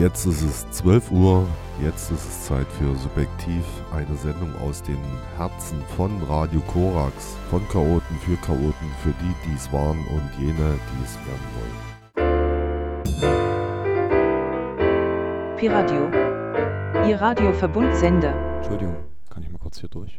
Jetzt ist es 12 Uhr, jetzt ist es Zeit für Subjektiv, eine Sendung aus den Herzen von Radio Korax, von Chaoten für Chaoten, für die, die es waren und jene, die es werden wollen. Piradio, Ihr Radioverbundsender. Entschuldigung, kann ich mal kurz hier durch?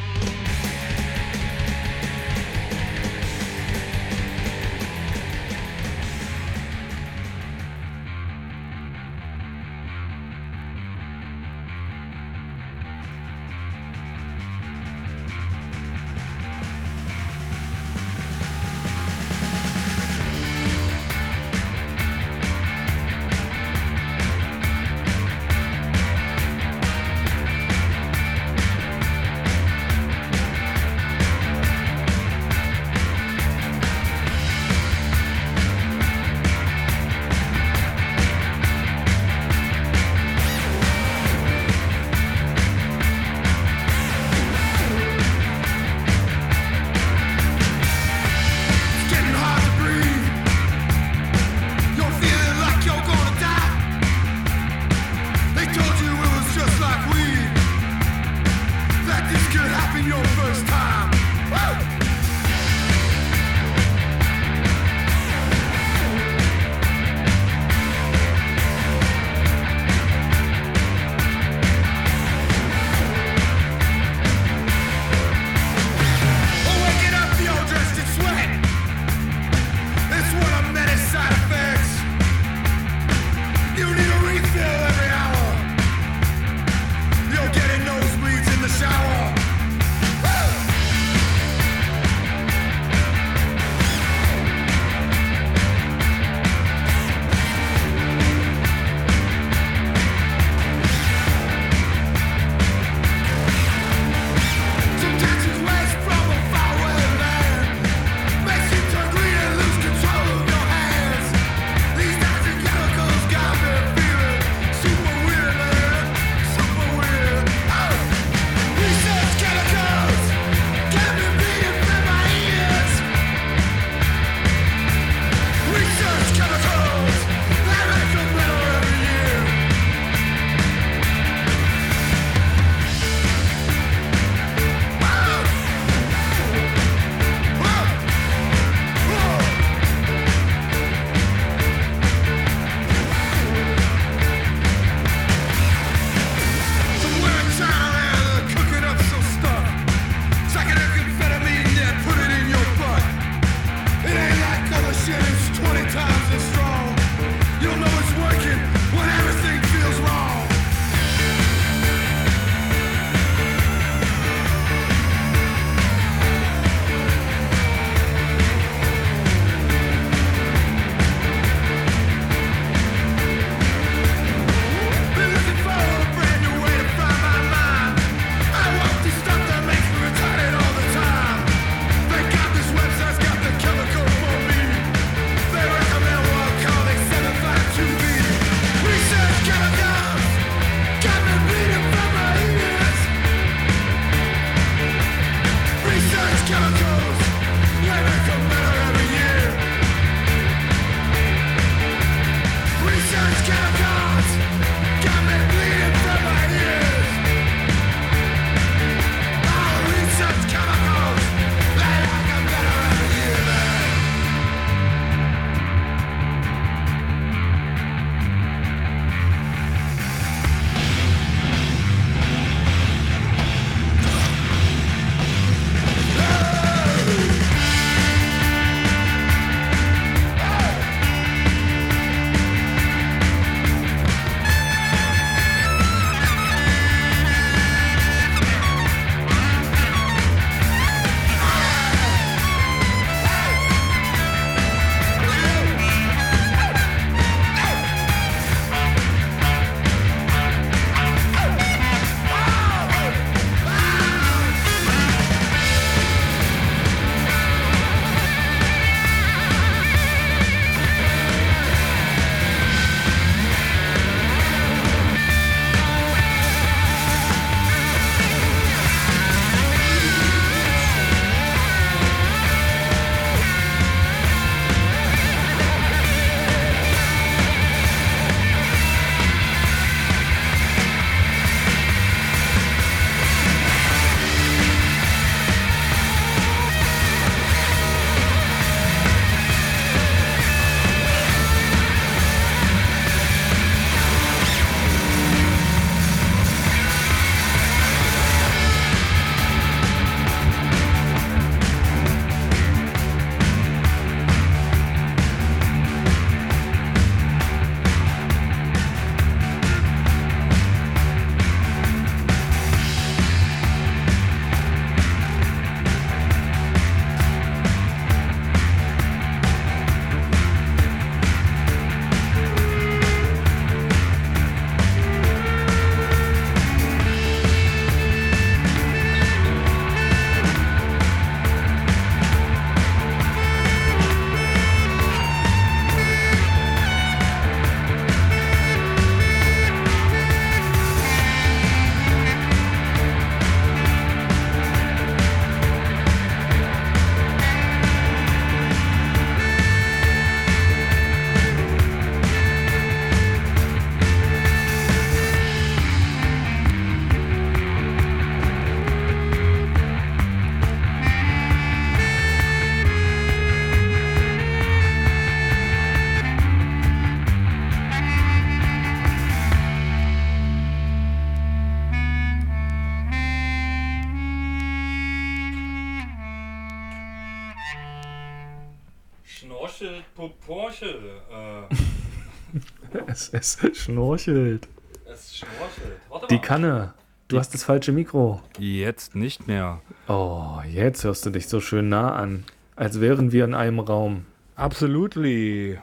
Es, schnorchelt. es schnorchelt. Warte Die Kanne. Du hast das falsche Mikro. Jetzt nicht mehr. Oh, jetzt hörst du dich so schön nah an. Als wären wir in einem Raum. Absolutely.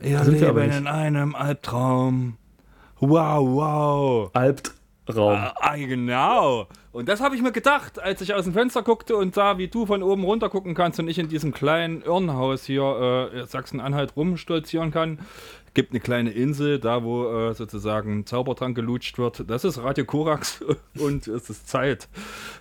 Wir sind wir aber leben nicht. in einem Albtraum. Wow, wow. Albtraum. Ah, ah, genau. Und das habe ich mir gedacht, als ich aus dem Fenster guckte und sah, wie du von oben runter gucken kannst und ich in diesem kleinen Irrenhaus hier äh, Sachsen-Anhalt rumstolzieren kann. Gibt eine kleine Insel, da wo äh, sozusagen Zaubertrank gelutscht wird. Das ist Radio Korax und es ist Zeit,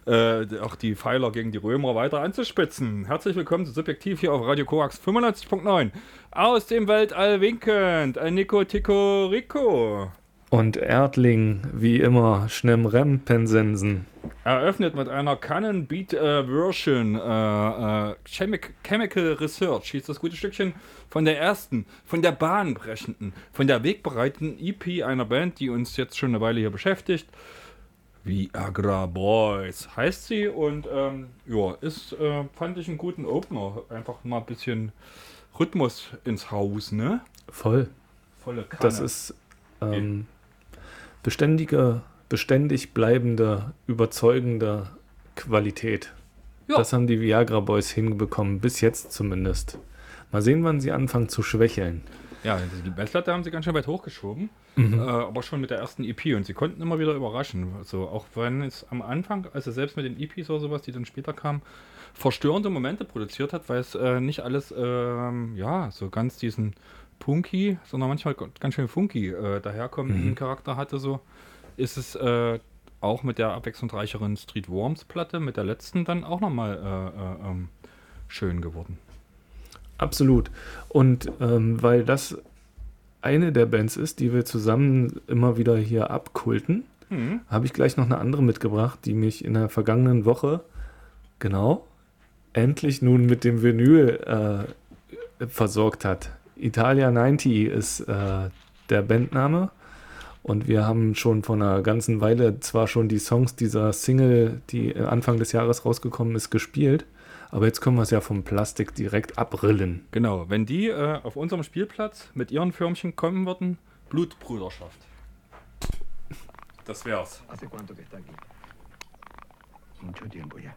äh, auch die Pfeiler gegen die Römer weiter anzuspitzen. Herzlich willkommen zu Subjektiv hier auf Radio Korax 95.9. Aus dem Weltall winkend, ein Nico Tico Rico. Und Erdling, wie immer, Schnemm Rempensensen. Eröffnet mit einer Canon Beat äh, Version äh, äh, Chemic Chemical Research hieß das gute Stückchen von der ersten, von der bahnbrechenden, von der wegbereitenden EP einer Band, die uns jetzt schon eine Weile hier beschäftigt. Viagra Boys heißt sie und ähm, ja, ist, äh, fand ich einen guten Opener. Einfach mal ein bisschen Rhythmus ins Haus, ne? Voll. Volle Kanne. Das ist ähm, beständige, beständig bleibende, überzeugende Qualität. Ja. Das haben die Viagra Boys hinbekommen, bis jetzt zumindest. Mal sehen, wann sie anfangen zu schwächeln. Ja, die Messlatte haben sie ganz schön weit hochgeschoben, Mhm. äh, aber schon mit der ersten EP und sie konnten immer wieder überraschen. Also auch wenn es am Anfang, also selbst mit den EPs oder sowas, die dann später kamen, verstörende Momente produziert hat, weil es äh, nicht alles, ähm, ja, so ganz diesen Punky, sondern manchmal ganz schön funky äh, daherkommenden Charakter hatte, so ist es äh, auch mit der abwechslungsreicheren Street Worms Platte, mit der letzten dann auch nochmal äh, äh, ähm, schön geworden. Absolut. Und ähm, weil das eine der Bands ist, die wir zusammen immer wieder hier abkulten, Mhm. habe ich gleich noch eine andere mitgebracht, die mich in der vergangenen Woche, genau, endlich nun mit dem Vinyl äh, versorgt hat. Italia 90 ist äh, der Bandname. Und wir haben schon vor einer ganzen Weile zwar schon die Songs dieser Single, die Anfang des Jahres rausgekommen ist, gespielt. Aber jetzt können wir es ja vom Plastik direkt abrillen. Genau, wenn die äh, auf unserem Spielplatz mit ihren Firmchen kommen würden, Blutbruderschaft. Das wär's. ¿Hace cuánto que está aquí? Mucho tiempo ya.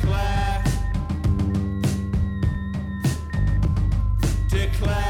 Declare. Declare,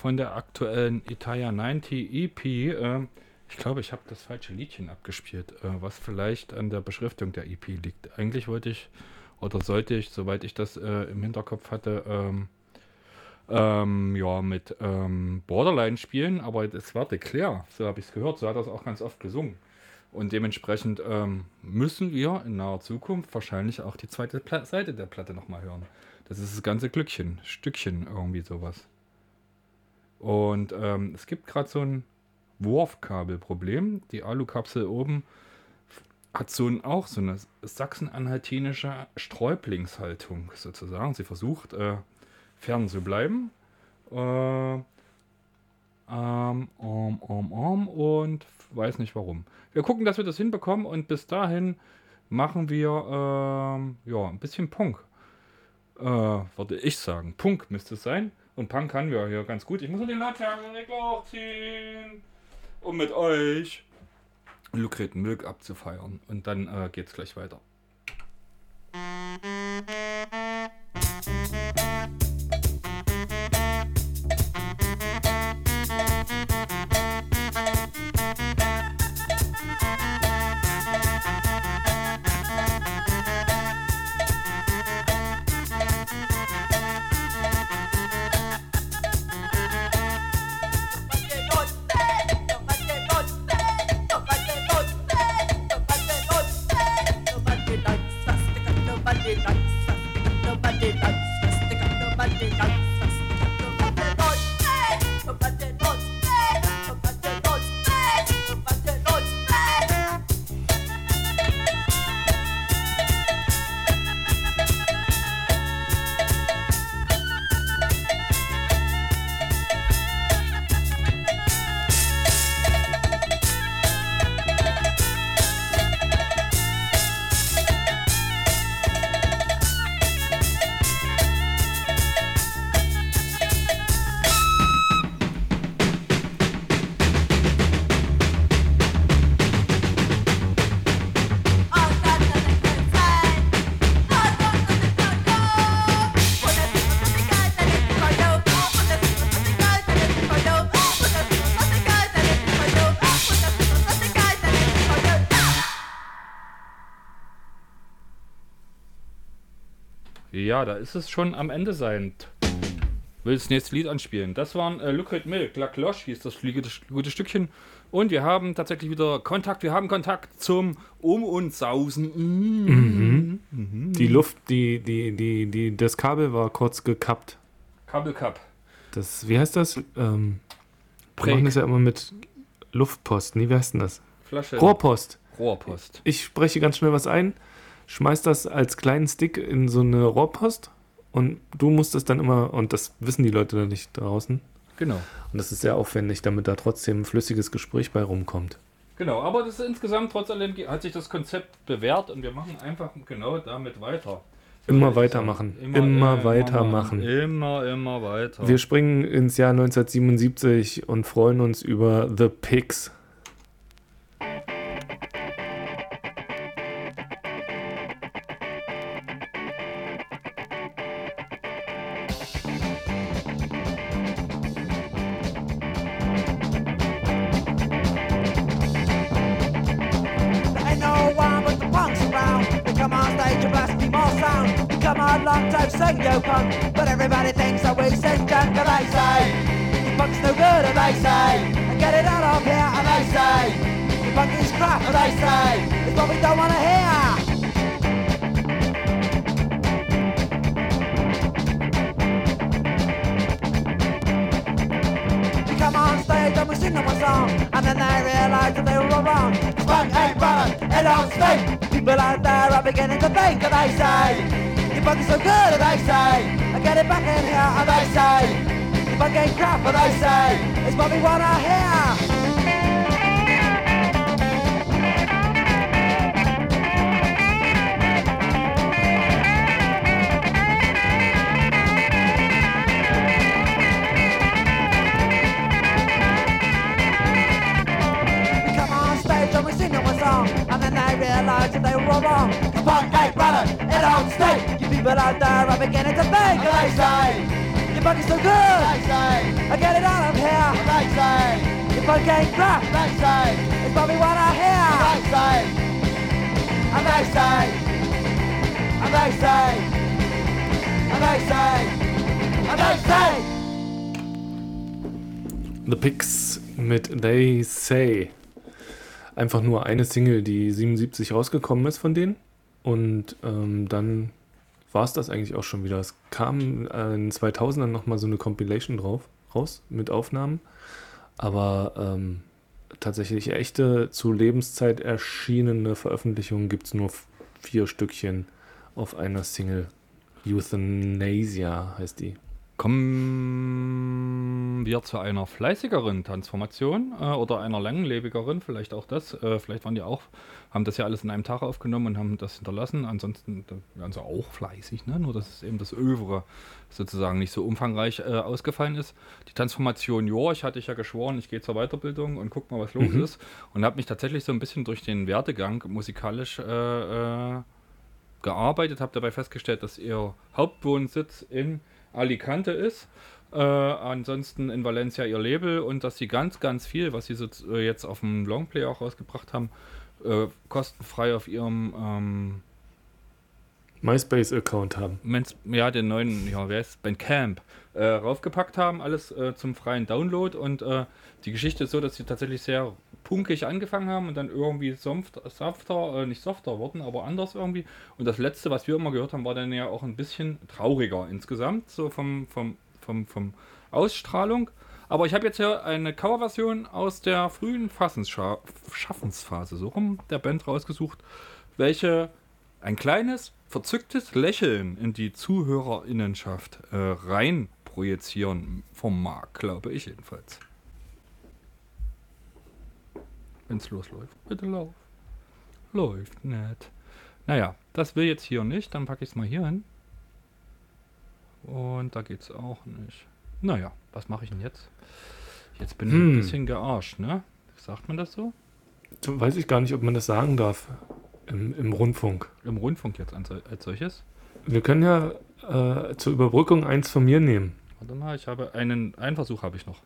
von der aktuellen Italia 90 EP. Äh, ich glaube, ich habe das falsche Liedchen abgespielt, äh, was vielleicht an der Beschriftung der EP liegt. Eigentlich wollte ich oder sollte ich, soweit ich das äh, im Hinterkopf hatte, ähm, ähm, ja, mit ähm, Borderline spielen, aber das war Declare, so habe ich es gehört, so hat er es auch ganz oft gesungen. Und dementsprechend ähm, müssen wir in naher Zukunft wahrscheinlich auch die zweite Pla Seite der Platte nochmal hören. Das ist das ganze Glückchen, Stückchen, irgendwie sowas. Und ähm, es gibt gerade so ein Wurfkabelproblem. Die Alukapsel oben hat so ein, auch so eine sachsen-anhaltinische Sträublingshaltung sozusagen. Sie versucht äh, fern zu bleiben. Äh, ähm, um, um, um und weiß nicht warum. Wir gucken, dass wir das hinbekommen und bis dahin machen wir ähm, ja ein bisschen Punk. Äh, würde ich sagen. Punk müsste es sein. Und Punk kann wir hier ganz gut. Ich muss nur den Laternenregler hochziehen, um mit euch Lucreten Milk abzufeiern. Und dann äh, geht's gleich weiter. Ja, da ist es schon am Ende sein. Will das nächste Lied anspielen. Das waren äh, Liquid Milk, La Cloche hieß das gute, gute Stückchen. Und wir haben tatsächlich wieder Kontakt. Wir haben Kontakt zum Um- und Sausen. Mhm. Die Luft, die, die, die, die, das Kabel war kurz gekappt. Kabelcup. Das, wie heißt das? Ähm, wir machen das ja immer mit Luftpost. Nee, wie heißt denn das? Flasche. Rohrpost. Rohrpost. Ich spreche ganz schnell was ein, schmeiß das als kleinen Stick in so eine Rohrpost und du musst es dann immer, und das wissen die Leute da nicht draußen, Genau. und das ist sehr aufwendig, damit da trotzdem ein flüssiges Gespräch bei rumkommt. Genau, aber das ist insgesamt trotz allem hat sich das Konzept bewährt und wir machen einfach genau damit weiter. Immer weitermachen. Immer weitermachen. Immer, immer weiter. Wir springen ins Jahr 1977 und freuen uns über The Pigs. You punk is crap and they say, it's what we don't wanna hear. We come on stage and we sing them a song, and then they realise that they were all wrong. Punk ain't running, it don't stink. People out there are beginning to think, and they say, your is so good, and they say, I get it back in here, and they say, your punk ain't crap, and they say, it's what we wanna hear. Then they realise they were all wrong The punk ain't it don't stink You people out there are beginning to think? And they say, your punk is so good. They say, I get it out of here. They say, your punk ain't crap They say, it's what we wanna hear. They say, and they say And they say And they say And they say. The Pigs mit They Say. Einfach nur eine Single, die 77 rausgekommen ist von denen. Und ähm, dann war es das eigentlich auch schon wieder. Es kam äh, in 2000 dann nochmal so eine Compilation drauf, raus mit Aufnahmen. Aber ähm, tatsächlich echte, zu Lebenszeit erschienene Veröffentlichungen gibt es nur vier Stückchen auf einer Single. Euthanasia heißt die. Kommen wir zu einer fleißigeren Transformation äh, oder einer langlebigeren, vielleicht auch das. Äh, vielleicht waren die auch, haben das ja alles in einem Tag aufgenommen und haben das hinterlassen. Ansonsten wären sie auch fleißig, ne? nur dass es eben das Övre sozusagen nicht so umfangreich äh, ausgefallen ist. Die Transformation Jorch hatte ich ja geschworen, ich gehe zur Weiterbildung und guck mal, was los Mhm. ist. Und habe mich tatsächlich so ein bisschen durch den Werdegang musikalisch äh, äh, gearbeitet, habe dabei festgestellt, dass ihr Hauptwohnsitz in Alicante ist. Äh, ansonsten in Valencia ihr Label und dass sie ganz, ganz viel, was sie so äh, jetzt auf dem Longplay auch rausgebracht haben, äh, kostenfrei auf ihrem ähm, MySpace-Account haben. Ja, den neuen, ja, wer ist Bandcamp, äh, raufgepackt haben, alles äh, zum freien Download und äh, die Geschichte ist so, dass sie tatsächlich sehr punkig angefangen haben und dann irgendwie sanft, softer, äh, nicht softer wurden, aber anders irgendwie. Und das letzte, was wir immer gehört haben, war dann ja auch ein bisschen trauriger insgesamt, so vom, vom, vom, vom Ausstrahlung. Aber ich habe jetzt hier eine Coverversion aus der frühen Fassensscha- Schaffensphase, so rum, der Band rausgesucht, welche ein kleines, verzücktes Lächeln in die Zuhörerinnenschaft äh, rein projizieren vermag, glaube ich jedenfalls. Wenn's losläuft. Bitte lauf. Läuft nicht. Naja, das will jetzt hier nicht, dann packe ich es mal hier hin. Und da geht's auch nicht. Naja, was mache ich denn jetzt? Jetzt bin ich ein Hm. bisschen gearscht, ne? Sagt man das? So, Weiß ich gar nicht, ob man das sagen darf im, im Rundfunk. Im Rundfunk jetzt als solches? Wir können ja äh, zur Überbrückung eins von mir nehmen. Warte mal, ich habe einen, einen Versuch habe ich noch.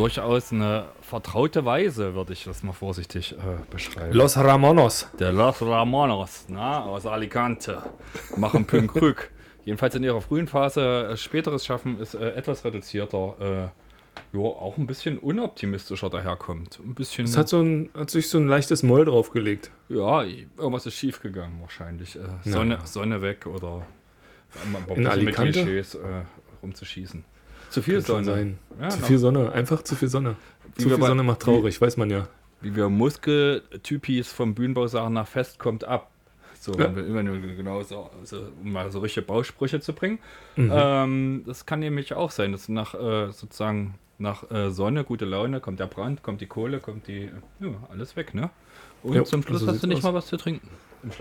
Durchaus eine vertraute Weise, würde ich das mal vorsichtig äh, beschreiben. Los Ramonos. Der Los Ramonos na, aus Alicante machen Punk-Rück. Jedenfalls in ihrer frühen Phase. Äh, späteres Schaffen ist äh, etwas reduzierter. Äh, ja, auch ein bisschen unoptimistischer daherkommt. Ein bisschen. Es hat, so ein, hat sich so ein leichtes Moll draufgelegt. ja, irgendwas ist schiefgegangen wahrscheinlich. Äh, Sonne. Sonne weg oder In Alicante? mit Klischees äh, rumzuschießen. Zu viel Sonne. sein. Ja, zu noch- viel Sonne. Einfach zu viel Sonne. Wie Zu viel bei- Sonne macht traurig, weiß man ja. wie wir Muskeltypis vom Bühnenbau sagen, nach Fest kommt ab. So, Ja. wir nur genau so, so, um mal so richtige Bausprüche zu bringen. Mhm. Ähm, das kann nämlich auch sein, dass nach äh, sozusagen nach äh, Sonne, gute Laune, kommt der Brand, kommt die Kohle, kommt die, ja, alles weg, ne? Und Ja, zum Schluss so hast du nicht aus. mal was zu trinken.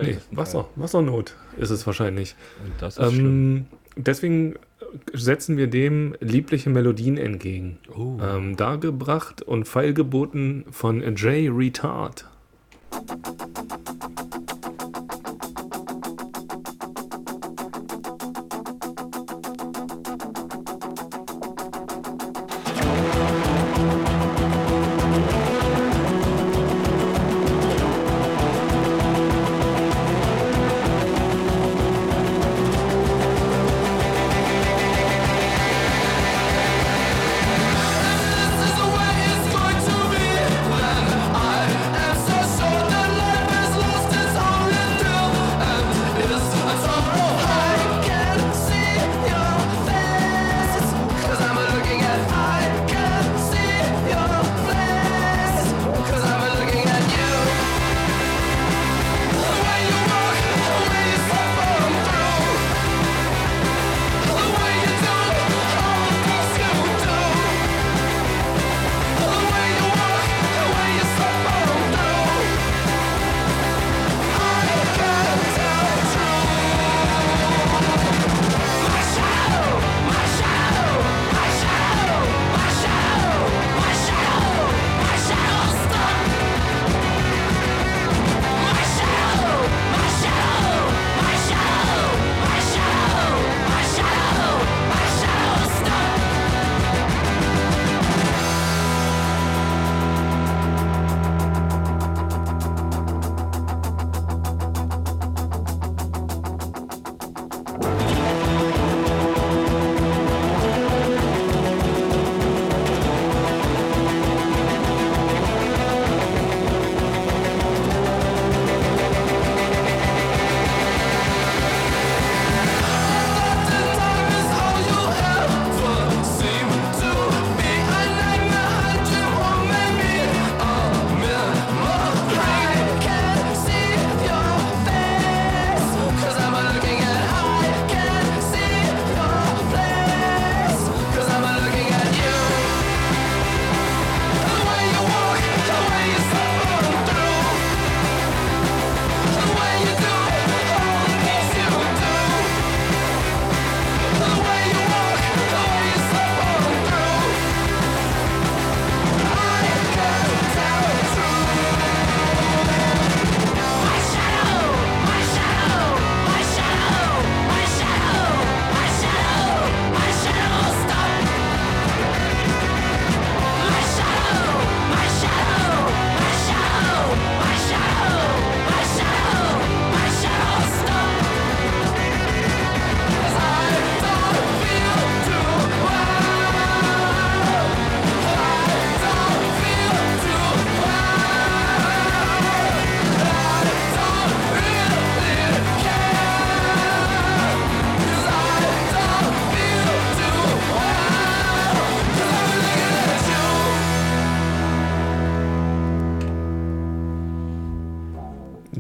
Nee, Wasser. Wassernot ist es wahrscheinlich. Und das ist schlimm. Ähm, deswegen setzen wir dem liebliche Melodien entgegen. Oh. Ähm, dargebracht und feilgeboten von Jay Retard.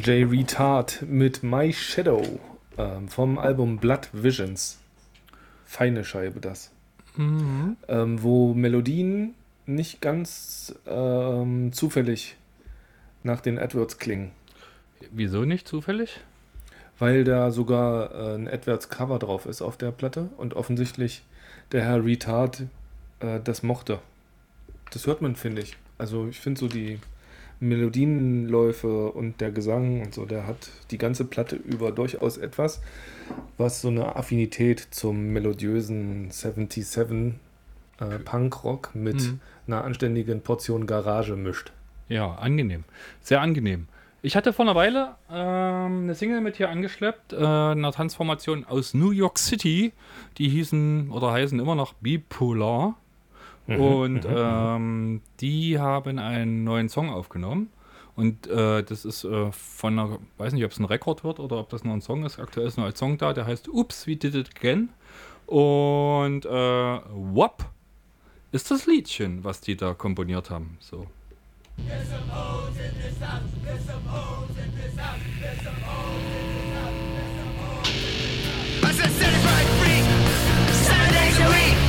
Jay Retard mit My Shadow ähm, vom Album Blood Visions. Feine Scheibe das. Mhm. Ähm, wo Melodien nicht ganz ähm, zufällig nach den Edwards klingen. Wieso nicht zufällig? Weil da sogar äh, ein Edwards-Cover drauf ist auf der Platte und offensichtlich der Herr Retard äh, das mochte. Das hört man, finde ich. Also ich finde so die Melodienläufe und der Gesang und so, der hat die ganze Platte über durchaus etwas, was so eine Affinität zum melodiösen 77 äh, Punkrock mit Mhm. einer anständigen Portion Garage mischt. Ja, angenehm. Sehr angenehm. Ich hatte vor einer Weile ähm, eine Single mit hier angeschleppt, äh, einer Transformation aus New York City. Die hießen oder heißen immer noch Bipolar. Und ähm, die haben einen neuen Song aufgenommen. Und äh, das ist äh, von einer, weiß nicht, ob es ein Rekord wird oder ob das nur ein Song ist. Aktuell ist nur ein Song da, der heißt Oops, We Did It Again. Und äh, WAP ist das Liedchen, was die da komponiert haben. So. I said certified freak, seven days a week.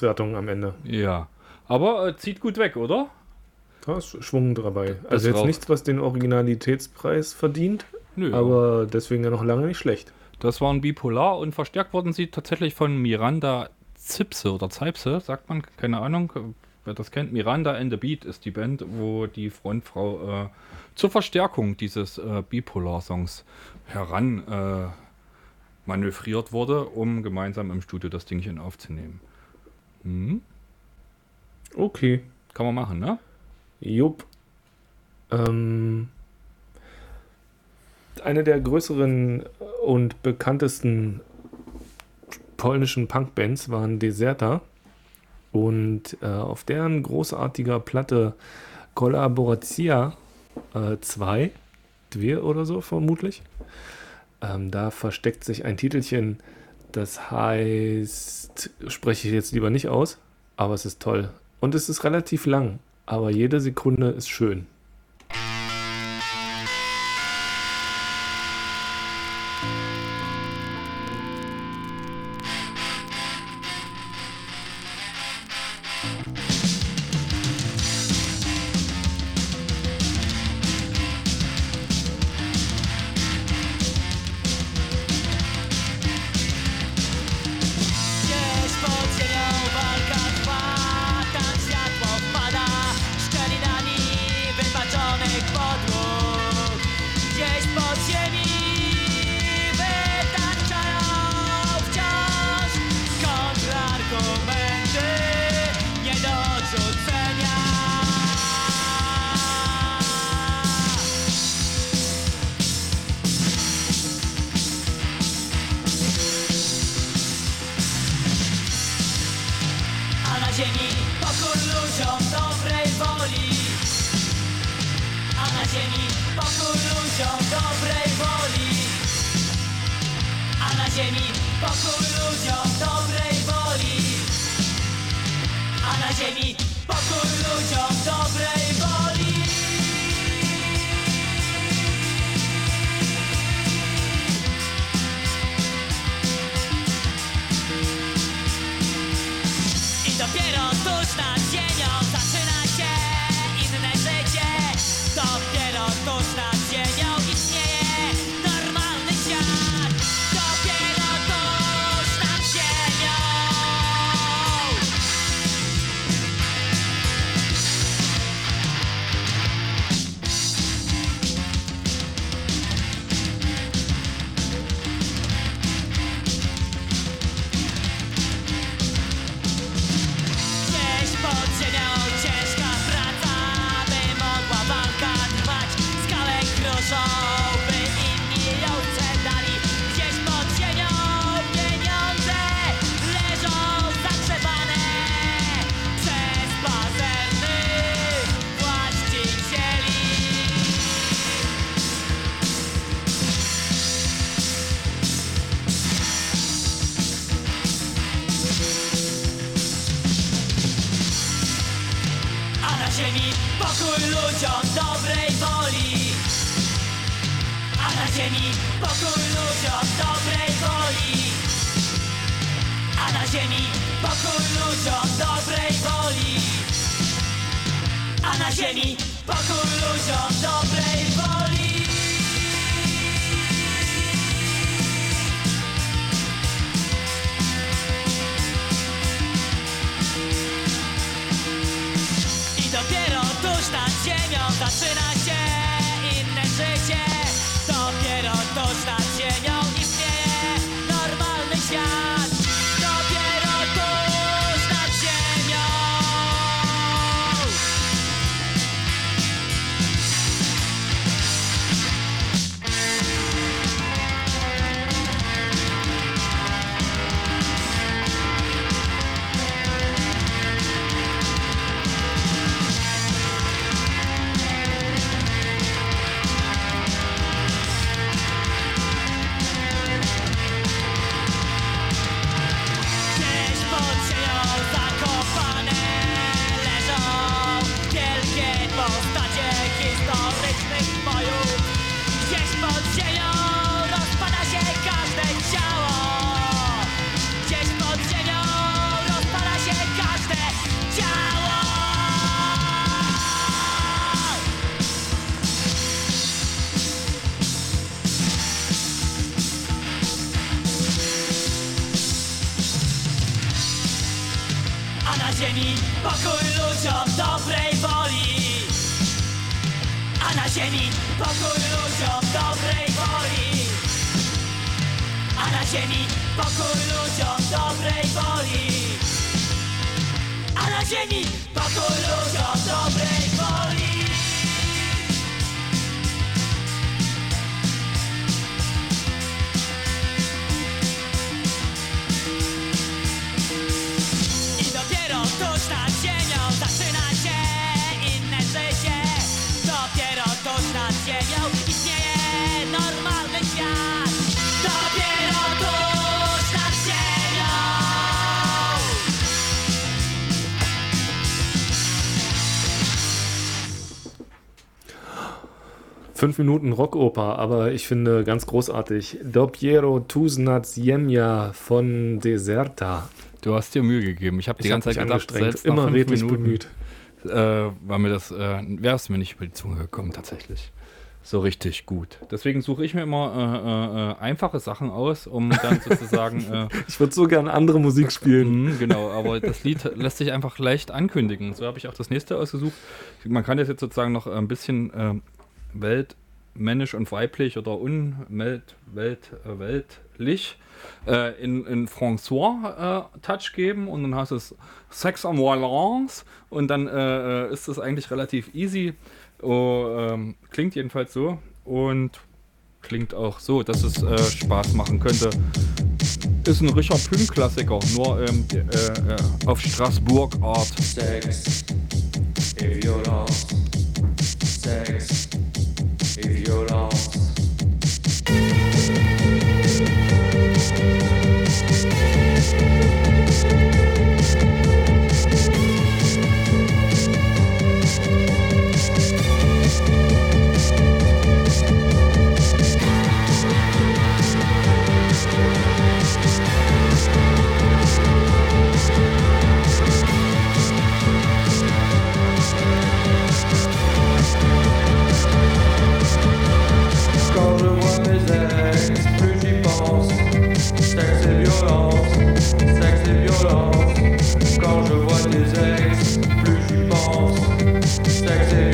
Auswertung am Ende. Ja. Aber äh, zieht gut weg, oder? Da ist Schwung dabei. Also jetzt raucht. nichts, was den Originalitätspreis verdient, Nö. aber deswegen ja noch lange nicht schlecht. Das waren Bipolar und verstärkt wurden sie tatsächlich von Miranda Zipse oder Zeipse, sagt man, keine Ahnung, wer das kennt. Miranda and the Beat ist die Band, wo die Frontfrau äh, zur Verstärkung dieses äh, Bipolar-Songs heran äh, manövriert wurde, um gemeinsam im Studio das Dingchen aufzunehmen. Hm? Okay. Kann man machen, ne? Jupp. Ähm, eine der größeren und bekanntesten polnischen Punkbands waren Deserta. Und äh, auf deren großartiger Platte Collaboratia 2, 2 oder so vermutlich, ähm, da versteckt sich ein Titelchen, das heißt, spreche ich jetzt lieber nicht aus, aber es ist toll. Und es ist relativ lang, aber jede Sekunde ist schön. けどどうした？Fünf Minuten Rockoper, aber ich finde ganz großartig. Dopiero Tuznat Ziemia von Deserta. Du hast dir Mühe gegeben. Ich habe die hab ganze mich Zeit gedacht, selbst nach immer fünf redlich Minuten, bemüht. Äh, war mir das, äh, wäre es mir nicht über die Zunge gekommen tatsächlich. So richtig gut. Deswegen suche ich mir immer äh, äh, äh, einfache Sachen aus, um dann sozusagen. Äh, Ich würde so gern andere Musik spielen. Mhm, genau, aber das Lied lässt sich einfach leicht ankündigen. So habe ich auch das nächste ausgesucht. Man kann das jetzt sozusagen noch ein bisschen äh, weltmännisch und weiblich oder unwelt, welt, äh, weltlich äh, in, in François-Touch geben und dann hast du es Sex en Violence und dann äh, äh, ist es eigentlich relativ easy. Oh, ähm, klingt jedenfalls so und klingt auch so, dass es äh, Spaß machen könnte. Ist ein Richard Pym-Klassiker, nur ähm, äh, äh, auf Straßburg-Art. Sex, if you're lost. Sex, violence. quand je vois mes ex, plus j'y pense. Sexe et violence, sexe et violence. Quand je vois tes ex, plus j'y pense. Sexe et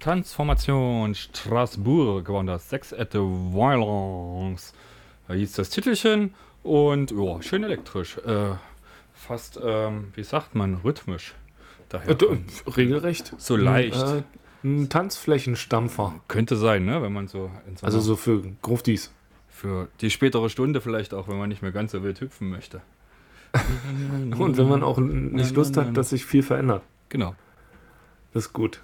Transformation Straßburg war das Sex at the Violence. Da hieß das Titelchen und ja, schön elektrisch. Äh, fast, ähm, wie sagt man, rhythmisch. Daher Äh, kommt- regelrecht. So leicht. Ein, äh, ein Tanzflächenstampfer. Könnte sein, ne? Wenn man so, in so Also so für Gruftis. für die spätere Stunde vielleicht auch, wenn man nicht mehr ganz so wild hüpfen möchte. Und wenn man auch nicht Lust hat, dass sich viel verändert. Genau. Das ist gut.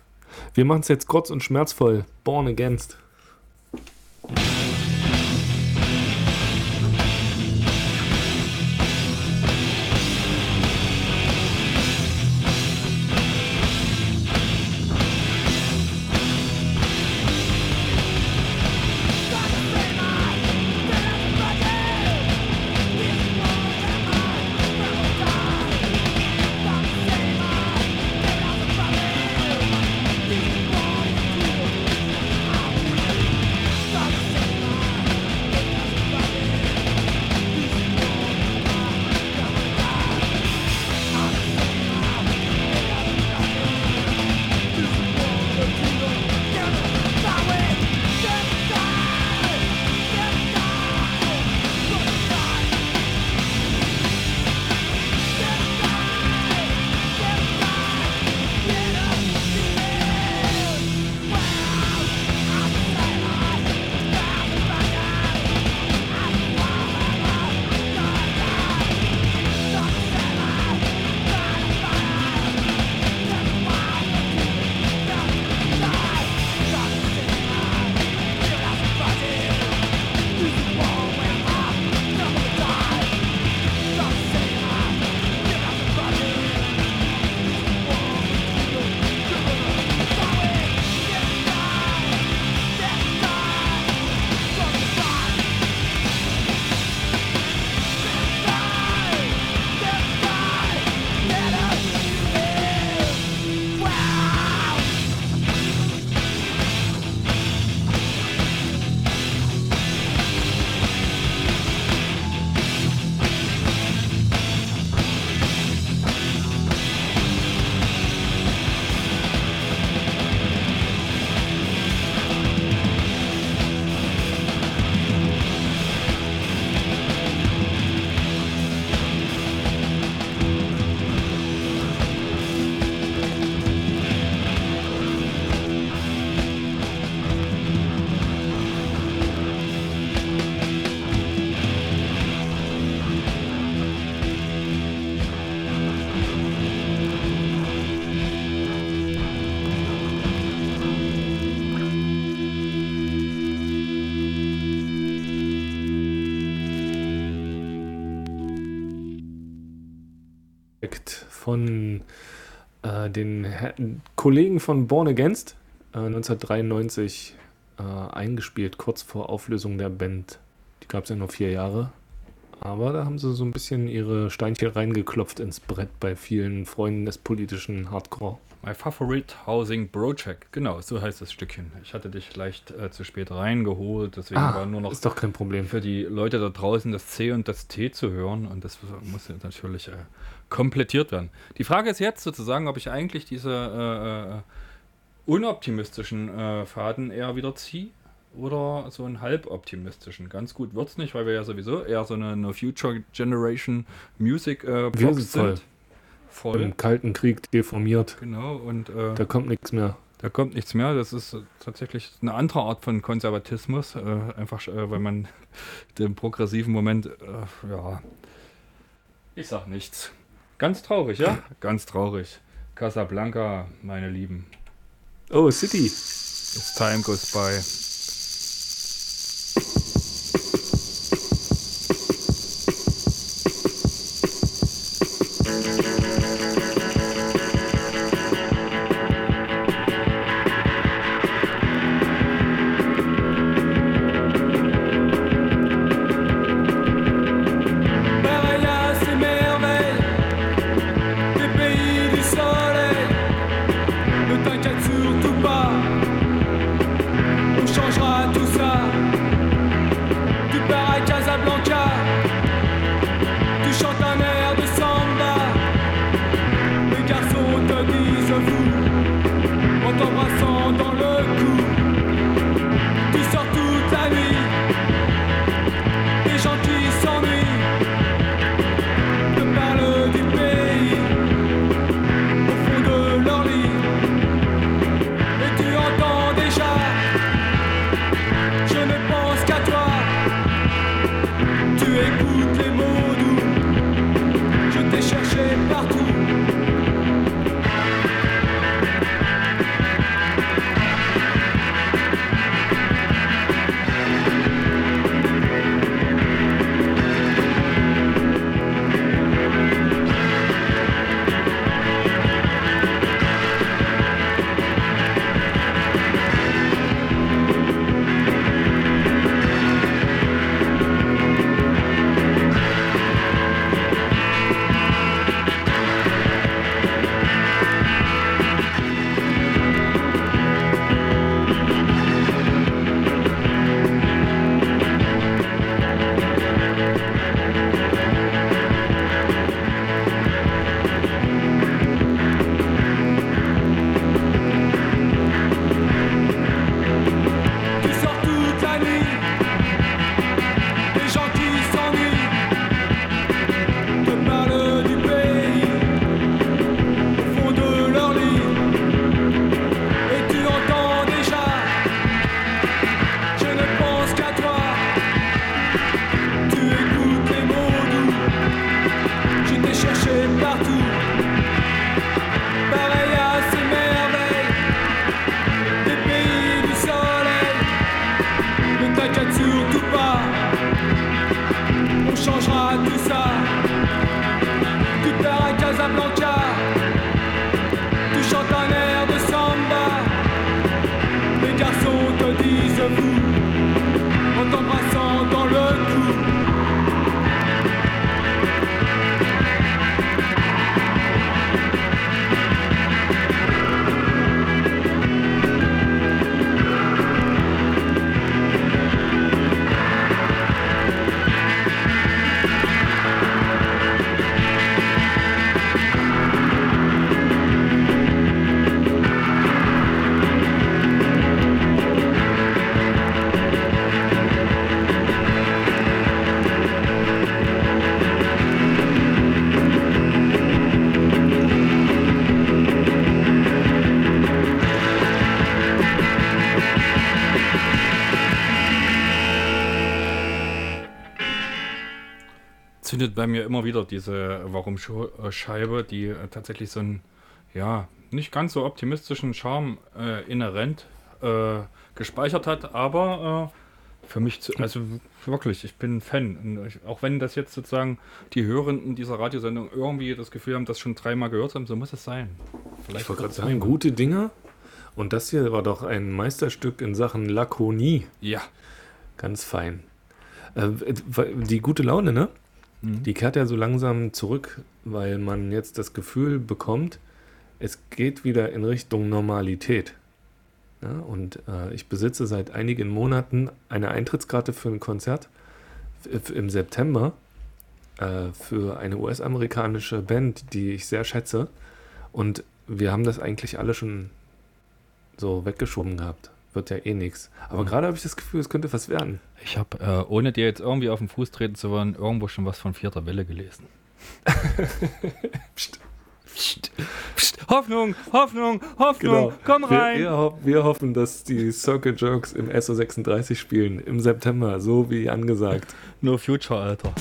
Wir machen es jetzt kurz und schmerzvoll. Born Against. Von äh, den Her Kollegen von Born Against, äh, 1993 äh, eingespielt, kurz vor Auflösung der Band. Die gab es ja nur vier Jahre. Aber da haben sie so ein bisschen ihre Steinchen reingeklopft ins Brett bei vielen Freunden des politischen Hardcore. My Favorite Housing Project. Genau, so heißt das Stückchen. Ich hatte dich leicht äh, zu spät reingeholt, deswegen Ah, war nur noch ist doch kein Problem. für die Leute da draußen das C und das T zu hören und das muss natürlich äh, komplettiert werden. Die Frage ist jetzt sozusagen, ob ich eigentlich diese äh, äh, unoptimistischen äh, Faden eher wieder ziehe oder so einen halboptimistischen. Ganz gut wird's nicht, weil wir ja sowieso eher so eine, eine Future Generation Music äh, Wir sind voll. Voll. Im Kalten Krieg deformiert. Genau, und äh, Da kommt nichts mehr. da kommt nichts mehr. Das ist tatsächlich eine andere Art von Konservatismus. Äh, einfach, äh, weil man den progressiven Moment, äh, ja, ich sag nichts. Ganz traurig, ja? Ganz traurig. Casablanca, meine Lieben. Oh, City. As time goes by. Zündet bei mir immer wieder diese Warum-Scheibe, die äh, tatsächlich so einen, ja, nicht ganz so optimistischen Charme äh, inhärent äh, gespeichert hat, aber äh, Für mich, zu, also wirklich, ich bin ein Fan. Und ich, auch wenn das jetzt sozusagen die Hörenden dieser Radiosendung irgendwie das Gefühl haben, das schon dreimal gehört haben, so muss es sein. Ich wollte gerade sagen, gute Dinger. Und das hier war doch ein Meisterstück in Sachen Lakonie. Ja. Ganz fein. Äh, die gute Laune, ne? Mhm. Die kehrt ja so langsam zurück, weil man jetzt das Gefühl bekommt, es geht wieder in Richtung Normalität. Ja, und äh, ich besitze seit einigen Monaten eine Eintrittskarte für ein Konzert f- im September äh, für eine US-amerikanische Band, die ich sehr schätze. Und wir haben das eigentlich alle schon so weggeschoben gehabt. Wird ja eh nichts. Aber gerade habe ich das Gefühl, es könnte was werden. Ich habe, äh, ohne dir jetzt irgendwie auf den Fuß treten zu wollen, irgendwo schon was von vierter Welle gelesen. Psst. Psst. Psst. Hoffnung, Hoffnung, Hoffnung, komm rein. Genau. Wir, wir, ho wir hoffen, dass die Circle Jerks im SO36 spielen im September, so wie angesagt. No Future, Alter.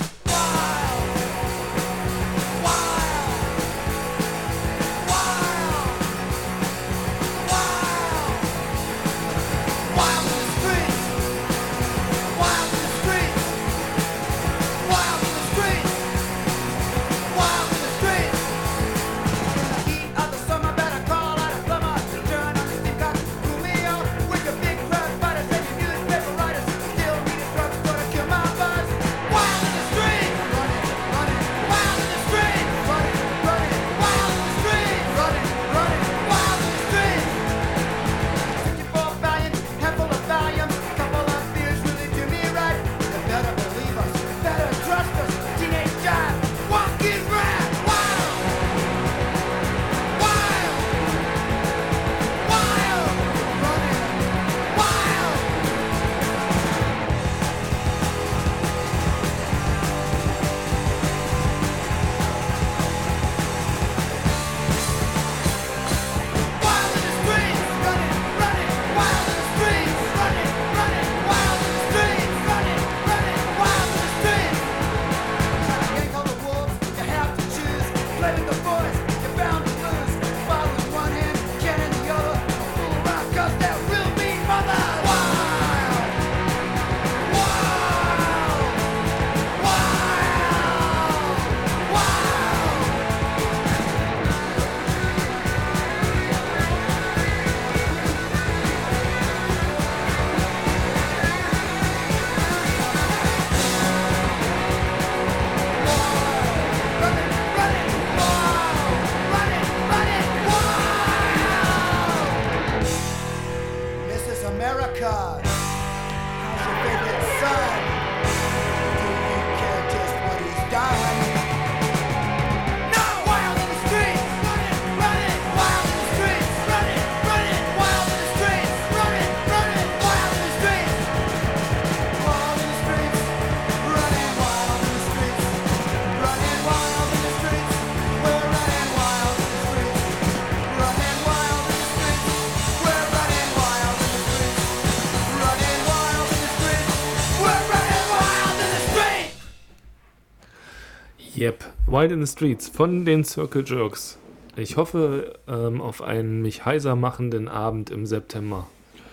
Wild in the Streets von den Circle Jerks. Ich hoffe ähm, auf einen mich heiser machenden Abend im September.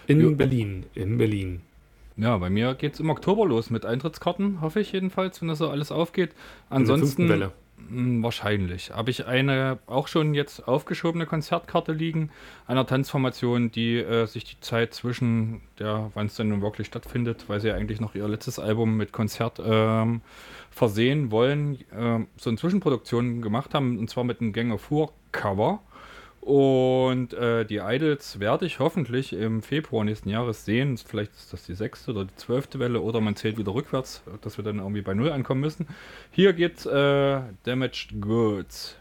In Jo. Berlin, in Berlin. Ja, bei mir geht es im Oktober los mit Eintrittskarten, hoffe ich jedenfalls, wenn das so alles aufgeht. In der Ansonsten fünften Welle. Mh, wahrscheinlich. Habe ich eine auch schon jetzt aufgeschobene Konzertkarte liegen, einer Tanzformation, die äh, sich die Zeit zwischen der, wann es denn nun wirklich stattfindet, weil sie ja eigentlich noch ihr letztes Album mit Konzert ähm, versehen wollen, ähm, so eine Zwischenproduktion gemacht haben, und zwar mit einem Gang of Four Cover. Und äh, die Idols werde ich hoffentlich im Februar nächsten Jahres sehen. Vielleicht ist das die sechste oder die zwölfte Welle oder man zählt wieder rückwärts, dass wir dann irgendwie bei Null ankommen müssen. Hier geht's äh, Damaged Goods.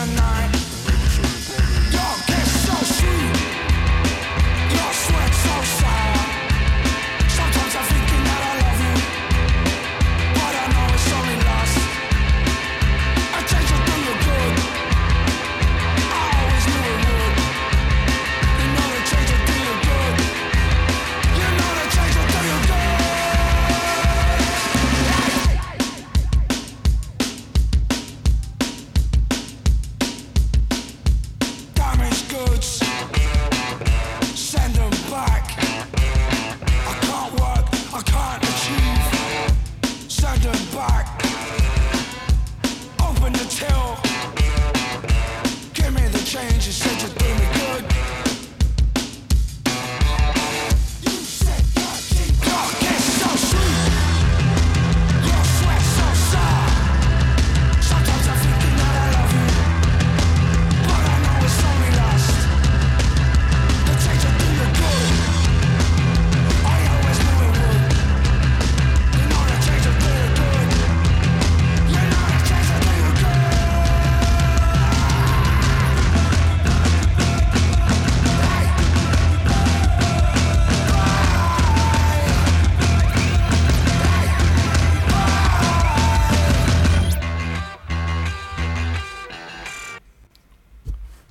I'm not.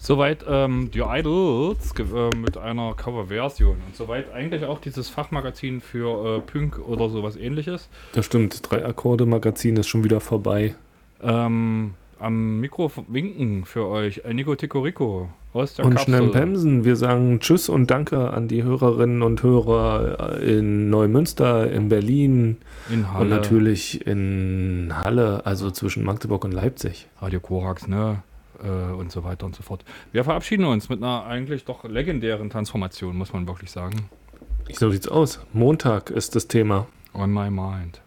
Soweit ähm, die Idols äh, mit einer Coverversion und soweit eigentlich auch dieses Fachmagazin für äh, Punk oder sowas ähnliches. Das stimmt, drei Akkorde Magazin ist schon wieder vorbei. Ähm, am Mikro winken für euch äh, Nico Ticorico aus der und Kapsel. schnell bremsen. Wir sagen Tschüss und Danke an die Hörerinnen und Hörer in Neumünster, in Berlin in Halle. und natürlich in Halle, also zwischen Magdeburg und Leipzig. Radio Korax, ne? Äh, und so weiter und so fort. Wir verabschieden uns mit einer eigentlich doch legendären Transformation, muss man wirklich sagen. So sieht's aus. Montag ist das Thema. On my mind.